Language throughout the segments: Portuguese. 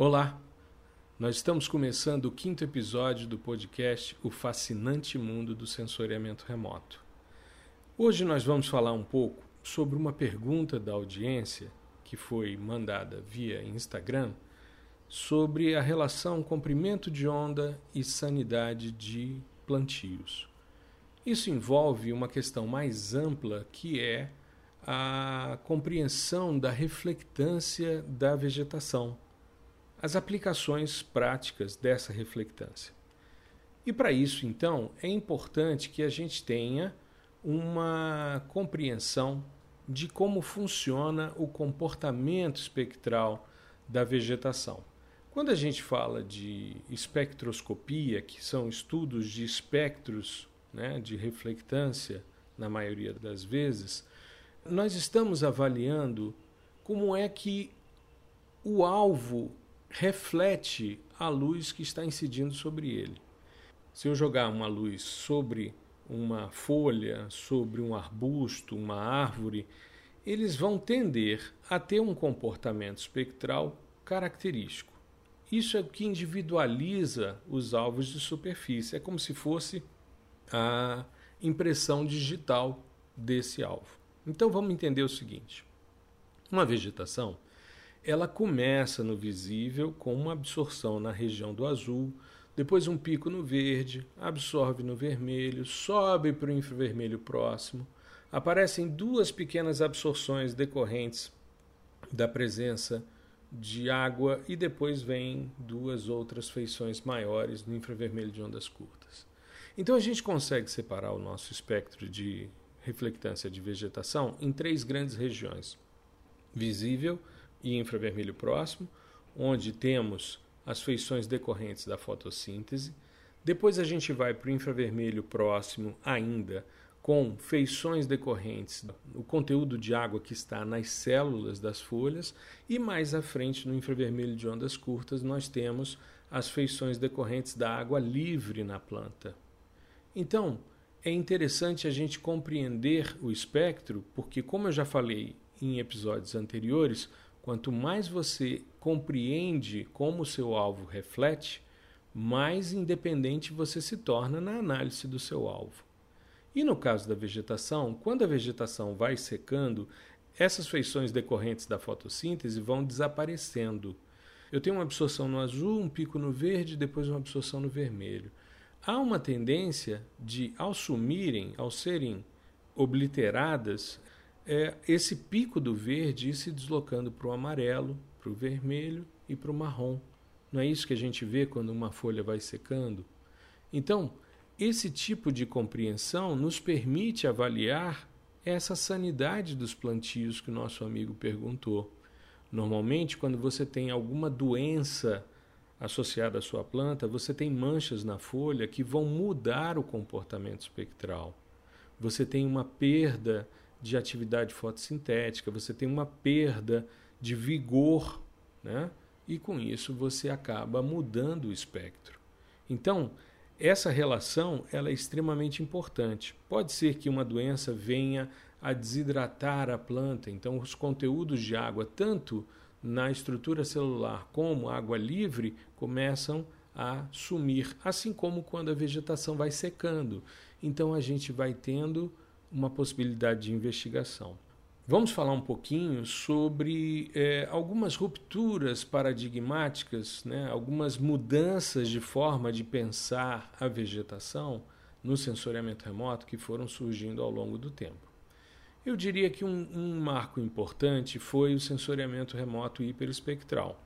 Olá! Nós estamos começando o quinto episódio do podcast O Fascinante Mundo do Sensoriamento Remoto. Hoje nós vamos falar um pouco sobre uma pergunta da audiência que foi mandada via Instagram sobre a relação comprimento de onda e sanidade de plantios. Isso envolve uma questão mais ampla que é a compreensão da reflectância da vegetação as aplicações práticas dessa reflectância. E para isso, então, é importante que a gente tenha uma compreensão de como funciona o comportamento espectral da vegetação. Quando a gente fala de espectroscopia, que são estudos de espectros né, de reflectância, na maioria das vezes, nós estamos avaliando como é que o alvo reflete a luz que está incidindo sobre ele. Se eu jogar uma luz sobre uma folha, sobre um arbusto, uma árvore, eles vão tender a ter um comportamento espectral característico. Isso é o que individualiza os alvos de superfície. É como se fosse a impressão digital desse alvo. Então vamos entender o seguinte: uma vegetação ela começa no visível com uma absorção na região do azul, depois um pico no verde, absorve no vermelho, sobe para o infravermelho próximo. Aparecem duas pequenas absorções decorrentes da presença de água e depois vem duas outras feições maiores no infravermelho de ondas curtas. Então a gente consegue separar o nosso espectro de reflectância de vegetação em três grandes regiões: visível, e infravermelho próximo, onde temos as feições decorrentes da fotossíntese. Depois a gente vai para o infravermelho próximo ainda com feições decorrentes do conteúdo de água que está nas células das folhas e mais à frente no infravermelho de ondas curtas nós temos as feições decorrentes da água livre na planta. Então, é interessante a gente compreender o espectro, porque como eu já falei em episódios anteriores, Quanto mais você compreende como o seu alvo reflete, mais independente você se torna na análise do seu alvo. E no caso da vegetação, quando a vegetação vai secando, essas feições decorrentes da fotossíntese vão desaparecendo. Eu tenho uma absorção no azul, um pico no verde, depois uma absorção no vermelho. Há uma tendência de, ao sumirem, ao serem obliteradas, é esse pico do verde ir se deslocando para o amarelo, para o vermelho e para o marrom. Não é isso que a gente vê quando uma folha vai secando? Então, esse tipo de compreensão nos permite avaliar essa sanidade dos plantios que o nosso amigo perguntou. Normalmente, quando você tem alguma doença associada à sua planta, você tem manchas na folha que vão mudar o comportamento espectral. Você tem uma perda de atividade fotossintética, você tem uma perda de vigor, né? e com isso você acaba mudando o espectro. Então, essa relação ela é extremamente importante. Pode ser que uma doença venha a desidratar a planta, então os conteúdos de água, tanto na estrutura celular como água livre, começam a sumir, assim como quando a vegetação vai secando. Então a gente vai tendo uma possibilidade de investigação. Vamos falar um pouquinho sobre é, algumas rupturas paradigmáticas, né, algumas mudanças de forma de pensar a vegetação no sensoriamento remoto que foram surgindo ao longo do tempo. Eu diria que um, um marco importante foi o sensoriamento remoto hiperespectral.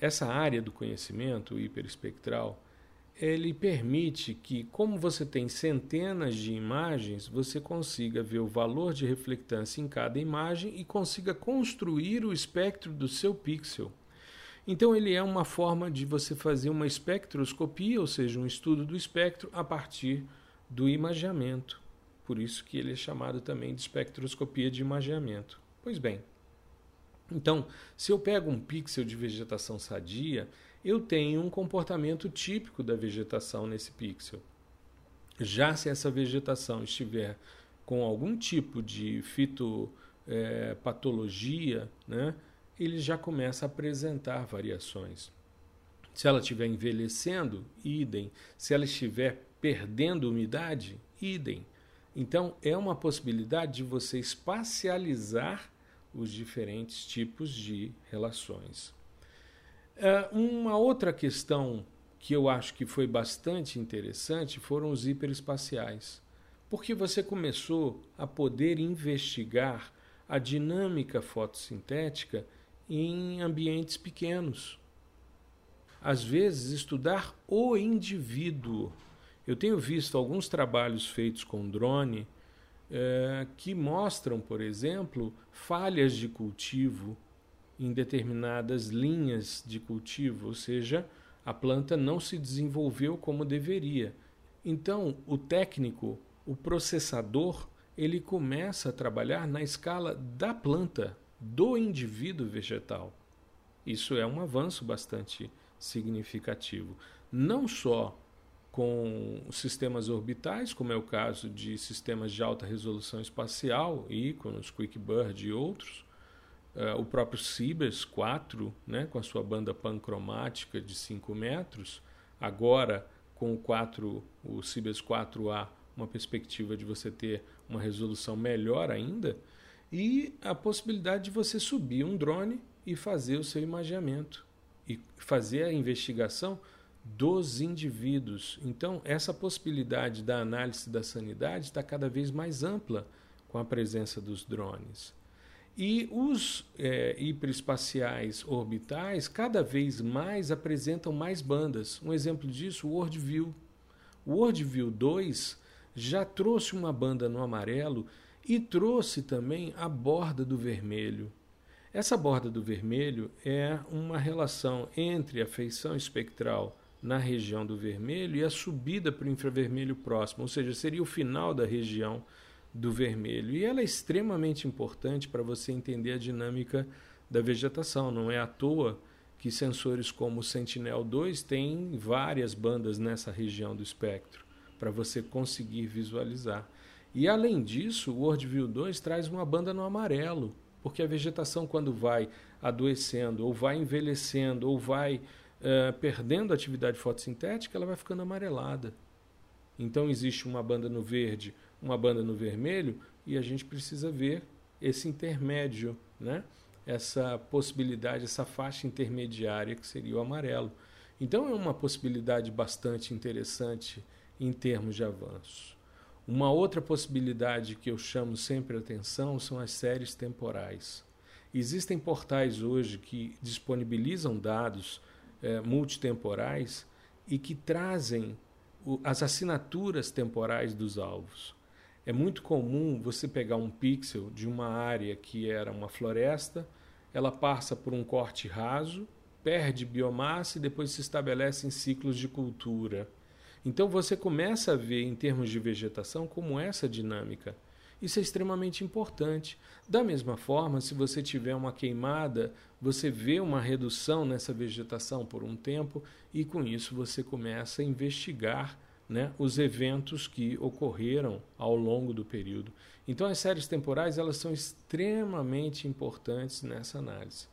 Essa área do conhecimento hiperespectral ele permite que, como você tem centenas de imagens, você consiga ver o valor de reflectância em cada imagem e consiga construir o espectro do seu pixel. Então, ele é uma forma de você fazer uma espectroscopia, ou seja, um estudo do espectro a partir do imageamento. Por isso que ele é chamado também de espectroscopia de imageamento. Pois bem, então, se eu pego um pixel de vegetação sadia, eu tenho um comportamento típico da vegetação nesse pixel. Já se essa vegetação estiver com algum tipo de fitopatologia, é, né, ele já começa a apresentar variações. Se ela estiver envelhecendo, idem. Se ela estiver perdendo umidade, idem. Então, é uma possibilidade de você espacializar os diferentes tipos de relações. É, uma outra questão que eu acho que foi bastante interessante foram os hiperespaciais, porque você começou a poder investigar a dinâmica fotossintética em ambientes pequenos. Às vezes, estudar o indivíduo. Eu tenho visto alguns trabalhos feitos com drone é, que mostram, por exemplo, falhas de cultivo em determinadas linhas de cultivo, ou seja, a planta não se desenvolveu como deveria. Então, o técnico, o processador, ele começa a trabalhar na escala da planta, do indivíduo vegetal. Isso é um avanço bastante significativo. Não só com sistemas orbitais, como é o caso de sistemas de alta resolução espacial, íconos, QuickBird e outros, uh, o próprio Cibers 4, né, com a sua banda pancromática de 5 metros, agora com o, 4, o Cibers 4A, uma perspectiva de você ter uma resolução melhor ainda, e a possibilidade de você subir um drone e fazer o seu imageamento e fazer a investigação dos indivíduos. Então, essa possibilidade da análise da sanidade está cada vez mais ampla com a presença dos drones. E os é, hiperespaciais orbitais cada vez mais apresentam mais bandas. Um exemplo disso, o WorldView. O WorldView 2 já trouxe uma banda no amarelo e trouxe também a borda do vermelho. Essa borda do vermelho é uma relação entre a feição espectral na região do vermelho e a subida para o infravermelho próximo, ou seja, seria o final da região do vermelho. E ela é extremamente importante para você entender a dinâmica da vegetação. Não é à toa que sensores como o Sentinel-2 têm várias bandas nessa região do espectro para você conseguir visualizar. E além disso, o WorldView 2 traz uma banda no amarelo, porque a vegetação quando vai adoecendo, ou vai envelhecendo, ou vai uh, perdendo atividade fotossintética, ela vai ficando amarelada. Então existe uma banda no verde, uma banda no vermelho, e a gente precisa ver esse intermédio, né? essa possibilidade, essa faixa intermediária que seria o amarelo. Então é uma possibilidade bastante interessante em termos de avanço. Uma outra possibilidade que eu chamo sempre atenção são as séries temporais. Existem portais hoje que disponibilizam dados é, multitemporais e que trazem o, as assinaturas temporais dos alvos. É muito comum você pegar um pixel de uma área que era uma floresta, ela passa por um corte raso, perde biomassa e depois se estabelece em ciclos de cultura. Então você começa a ver, em termos de vegetação, como essa dinâmica. Isso é extremamente importante. Da mesma forma, se você tiver uma queimada, você vê uma redução nessa vegetação por um tempo e com isso você começa a investigar né, os eventos que ocorreram ao longo do período. Então as séries temporais elas são extremamente importantes nessa análise.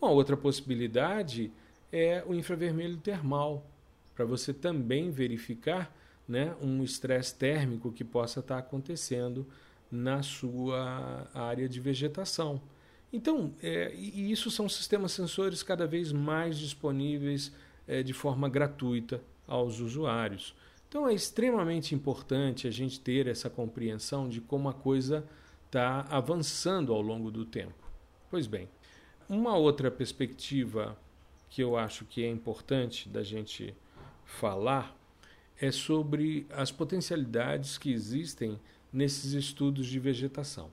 Uma outra possibilidade é o infravermelho termal para você também verificar né, um estresse térmico que possa estar acontecendo na sua área de vegetação. Então, é, e isso são sistemas sensores cada vez mais disponíveis é, de forma gratuita aos usuários. Então, é extremamente importante a gente ter essa compreensão de como a coisa está avançando ao longo do tempo. Pois bem, uma outra perspectiva que eu acho que é importante da gente falar é sobre as potencialidades que existem nesses estudos de vegetação.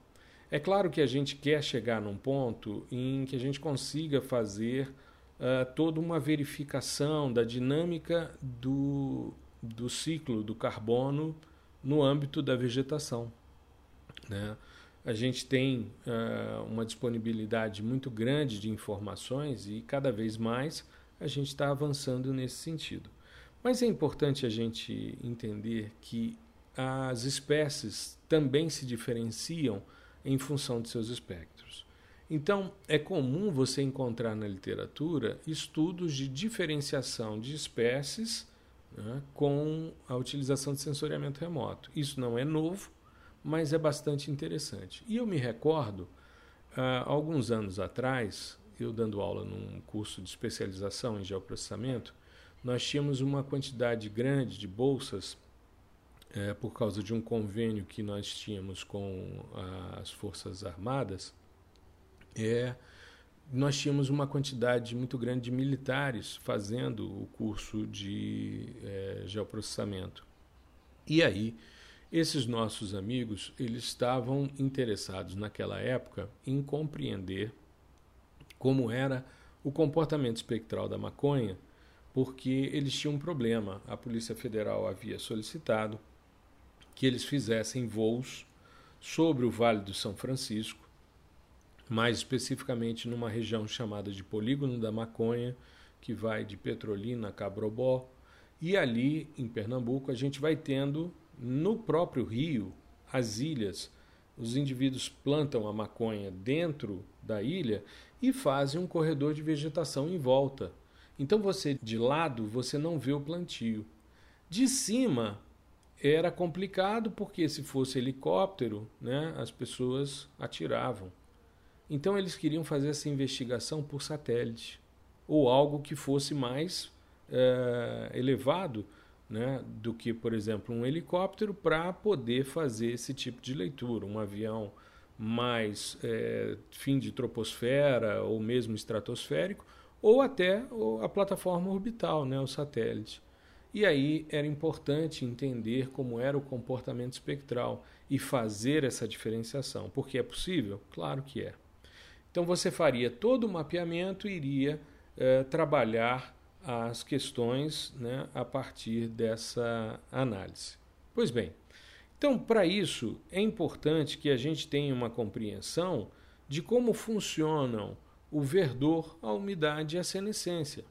É claro que a gente quer chegar num ponto em que a gente consiga fazer uh, toda uma verificação da dinâmica do, do ciclo do carbono no âmbito da vegetação. Né? A gente tem uh, uma disponibilidade muito grande de informações e cada vez mais a gente está avançando nesse sentido. Mas é importante a gente entender que as espécies também se diferenciam em função de seus espectros. Então, é comum você encontrar na literatura estudos de diferenciação de espécies né, com a utilização de sensoriamento remoto. Isso não é novo, mas é bastante interessante. E eu me recordo, há alguns anos atrás, eu dando aula num curso de especialização em geoprocessamento, nós tínhamos uma quantidade grande de bolsas é, por causa de um convênio que nós tínhamos com as Forças Armadas. É, nós tínhamos uma quantidade muito grande de militares fazendo o curso de é, geoprocessamento. E aí, esses nossos amigos, eles estavam interessados naquela época em compreender como era o comportamento espectral da maconha, porque eles tinham um problema. A Polícia Federal havia solicitado que eles fizessem voos sobre o Vale do São Francisco mais especificamente numa região chamada de Polígono da Maconha, que vai de Petrolina a Cabrobó. E ali, em Pernambuco, a gente vai tendo no próprio rio as ilhas. Os indivíduos plantam a maconha dentro da ilha e fazem um corredor de vegetação em volta. Então você de lado você não vê o plantio. De cima era complicado porque se fosse helicóptero, né, as pessoas atiravam. Então eles queriam fazer essa investigação por satélite ou algo que fosse mais é, elevado né, do que, por exemplo, um helicóptero para poder fazer esse tipo de leitura. Um avião mais é, fim de troposfera ou mesmo estratosférico ou até a plataforma orbital, né, o satélite. E aí era importante entender como era o comportamento espectral e fazer essa diferenciação. Porque é possível? Claro que é. Então você faria todo o mapeamento e iria eh, trabalhar as questões né, a partir dessa análise. Pois bem, então para isso é importante que a gente tenha uma compreensão de como funcionam o verdor, a umidade e a senescência.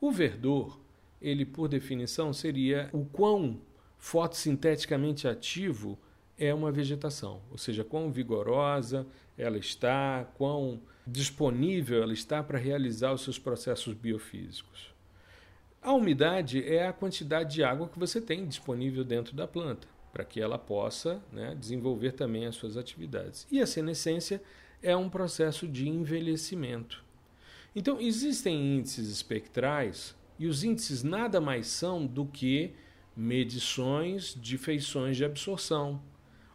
O verdor, ele por definição seria o quão fotossinteticamente ativo é uma vegetação, ou seja, quão vigorosa ela está, quão disponível ela está para realizar os seus processos biofísicos. A umidade é a quantidade de água que você tem disponível dentro da planta, para que ela possa né, desenvolver também as suas atividades. E a senescência é um processo de envelhecimento. Então, existem índices espectrais, e os índices nada mais são do que medições de feições de absorção,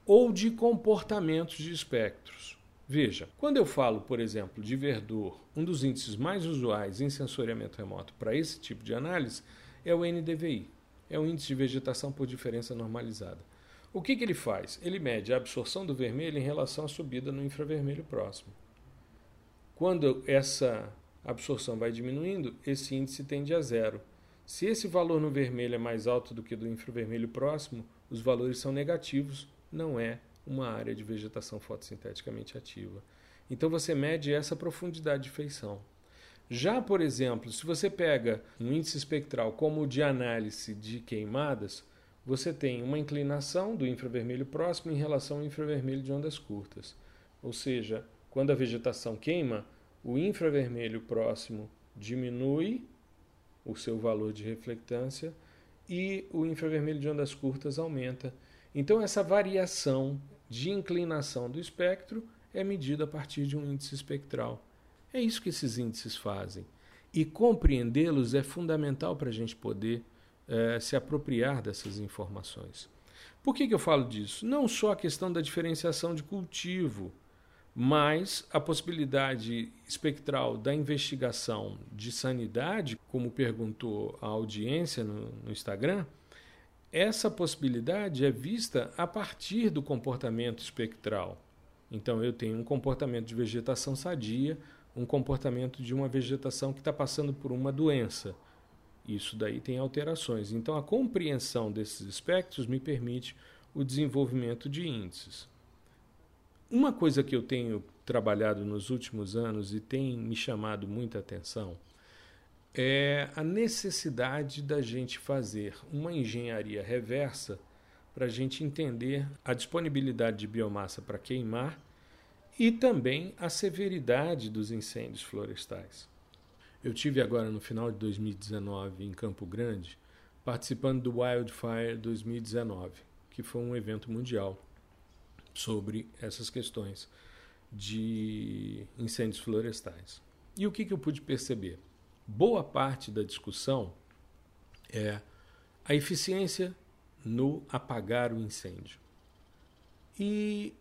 ou de comportamentos de espectros. Veja, quando eu falo, por exemplo, de verdor, um dos índices mais usuais em sensoriamento remoto para esse tipo de análise é o NDVI, é o índice de vegetação por diferença normalizada. O que, que ele faz? Ele mede a absorção do vermelho em relação à subida no infravermelho próximo. Quando essa absorção vai diminuindo, esse índice tende a zero. Se esse valor no vermelho é mais alto do que do infravermelho próximo, os valores são negativos não é uma área de vegetação fotossinteticamente ativa. Então você mede essa profundidade de feição. Já, por exemplo, se você pega um índice espectral como o de análise de queimadas, você tem uma inclinação do infravermelho próximo em relação ao infravermelho de ondas curtas. Ou seja, quando a vegetação queima, o infravermelho próximo diminui o seu valor de reflectância e o infravermelho de ondas curtas aumenta. Então, essa variação de inclinação do espectro é medida a partir de um índice espectral. É isso que esses índices fazem. E compreendê-los é fundamental para a gente poder é, se apropriar dessas informações. Por que, que eu falo disso? Não só a questão da diferenciação de cultivo, mas a possibilidade espectral da investigação de sanidade, como perguntou a audiência no, no Instagram, essa possibilidade é vista a partir do comportamento espectral. Então, eu tenho um comportamento de vegetação sadia, um comportamento de uma vegetação que está passando por uma doença. Isso daí tem alterações. Então, a compreensão desses espectros me permite o desenvolvimento de índices. Uma coisa que eu tenho trabalhado nos últimos anos e tem me chamado muita atenção é a necessidade da gente fazer uma engenharia reversa para a gente entender a disponibilidade de biomassa para queimar e também a severidade dos incêndios florestais. Eu tive agora no final de 2019 em Campo Grande, participando do Wildfire 2019, que foi um evento mundial sobre essas questões de incêndios florestais. E o que, que eu pude perceber? Boa parte da discussão é a eficiência no apagar o incêndio. E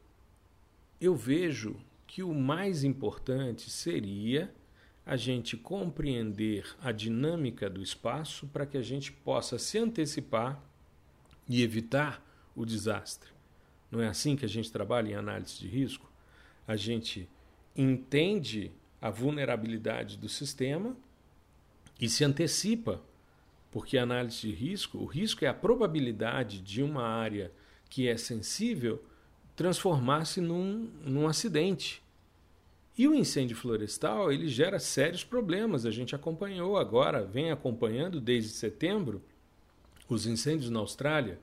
eu vejo que o mais importante seria a gente compreender a dinâmica do espaço para que a gente possa se antecipar e evitar o desastre. Não é assim que a gente trabalha em análise de risco? A gente entende a vulnerabilidade do sistema e se antecipa, porque a análise de risco, o risco é a probabilidade de uma área que é sensível transformar-se num, num acidente. E o incêndio florestal ele gera sérios problemas. A gente acompanhou agora, vem acompanhando desde setembro, os incêndios na Austrália.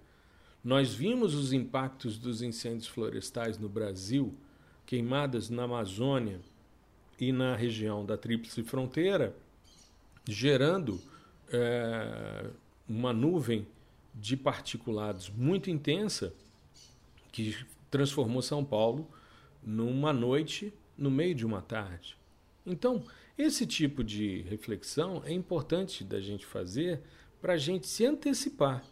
Nós vimos os impactos dos incêndios florestais no Brasil, queimadas na Amazônia e na região da Tríplice Fronteira, gerando é, uma nuvem de particulados muito intensa que transformou São Paulo numa noite no meio de uma tarde. Então, esse tipo de reflexão é importante da gente fazer para a gente se antecipar.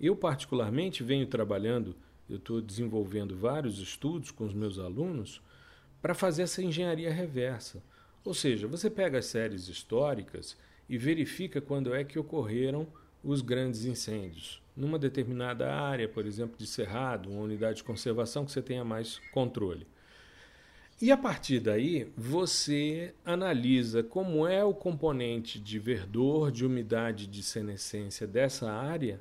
Eu, particularmente, venho trabalhando, eu estou desenvolvendo vários estudos com os meus alunos para fazer essa engenharia reversa. Ou seja, você pega as séries históricas e verifica quando é que ocorreram os grandes incêndios. Numa determinada área, por exemplo, de cerrado, uma unidade de conservação que você tenha mais controle. E a partir daí, você analisa como é o componente de verdor, de umidade, de senescência dessa área,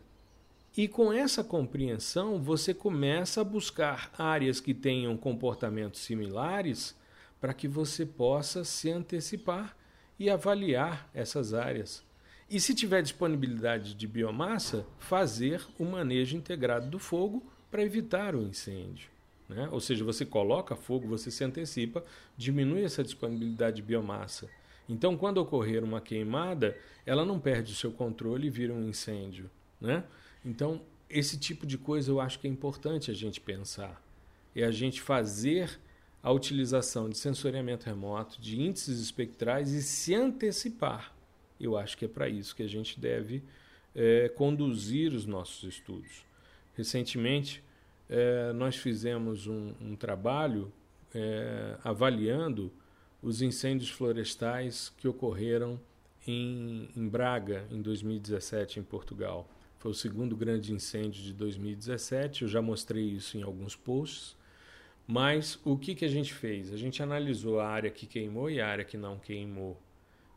e com essa compreensão, você começa a buscar áreas que tenham comportamentos similares para que você possa se antecipar e avaliar essas áreas. E se tiver disponibilidade de biomassa, fazer o manejo integrado do fogo para evitar o incêndio. Né? Ou seja, você coloca fogo, você se antecipa, diminui essa disponibilidade de biomassa. Então, quando ocorrer uma queimada, ela não perde o seu controle e vira um incêndio. Né? Então, esse tipo de coisa eu acho que é importante a gente pensar. É a gente fazer a utilização de sensoriamento remoto, de índices espectrais e se antecipar eu acho que é para isso que a gente deve é, conduzir os nossos estudos. Recentemente, é, nós fizemos um, um trabalho é, avaliando os incêndios florestais que ocorreram em, em, Braga em 2017 em Portugal. Foi o segundo grande incêndio de 2017. Eu já mostrei isso em alguns posts. Mas o que, que a gente fez? A gente analisou a área que queimou e a área que não queimou.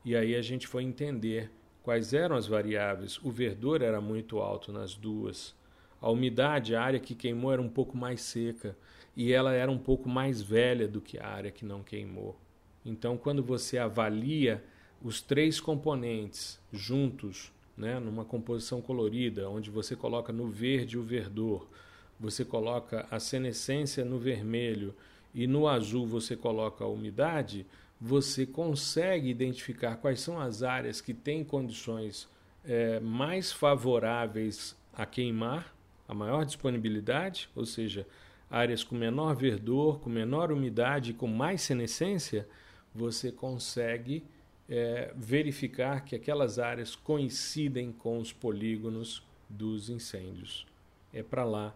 E aí a gente foi entender quais eram as variáveis. O verdor era muito alto nas duas. A umidade, a área que queimou era um pouco mais seca e ela era um pouco mais velha do que a área que não queimou. Então, quando você avalia os três componentes juntos, né, numa composição colorida, onde você coloca no verde o verdor, você coloca a senescência no vermelho e no azul você coloca a umidade, você consegue identificar quais são as áreas que têm condições é, mais favoráveis a queimar, a maior disponibilidade, ou seja, áreas com menor verdor, com menor umidade, com mais senescência, você consegue é, verificar que aquelas áreas coincidem com os polígonos dos incêndios. É para lá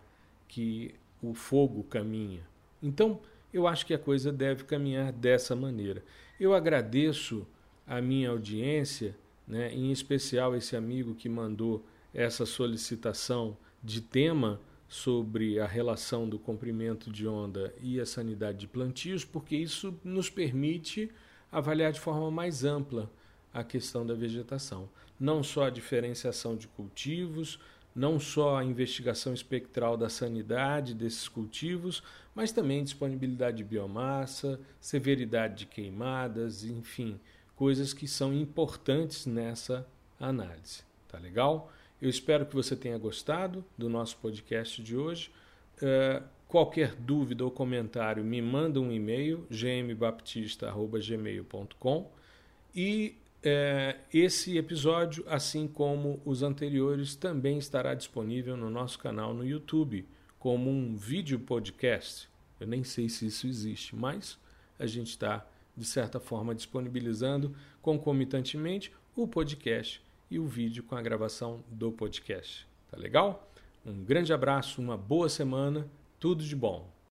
que o fogo caminha. Então, eu acho que a coisa deve caminhar dessa maneira. Eu agradeço a minha audiência, né, em especial esse amigo que mandou essa solicitação de tema sobre a relação do comprimento de onda e a sanidade de plantios, porque isso nos permite avaliar de forma mais ampla a questão da vegetação. Não só a diferenciação de cultivos, não só a investigação espectral da sanidade desses cultivos, mas também disponibilidade de biomassa, severidade de queimadas, enfim, coisas que são importantes nessa análise. Tá legal? Eu espero que você tenha gostado do nosso podcast de hoje. Uh, Qualquer dúvida ou comentário, me manda um e-mail, gmbaptista.gmail.com e é, esse episódio, assim como os anteriores, também estará disponível no nosso canal no YouTube, como um vídeo podcast. Eu nem sei se isso existe, mas a gente está, de certa forma, disponibilizando concomitantemente o podcast e o vídeo com a gravação do podcast. Tá legal? Um grande abraço, uma boa semana tudo de bom.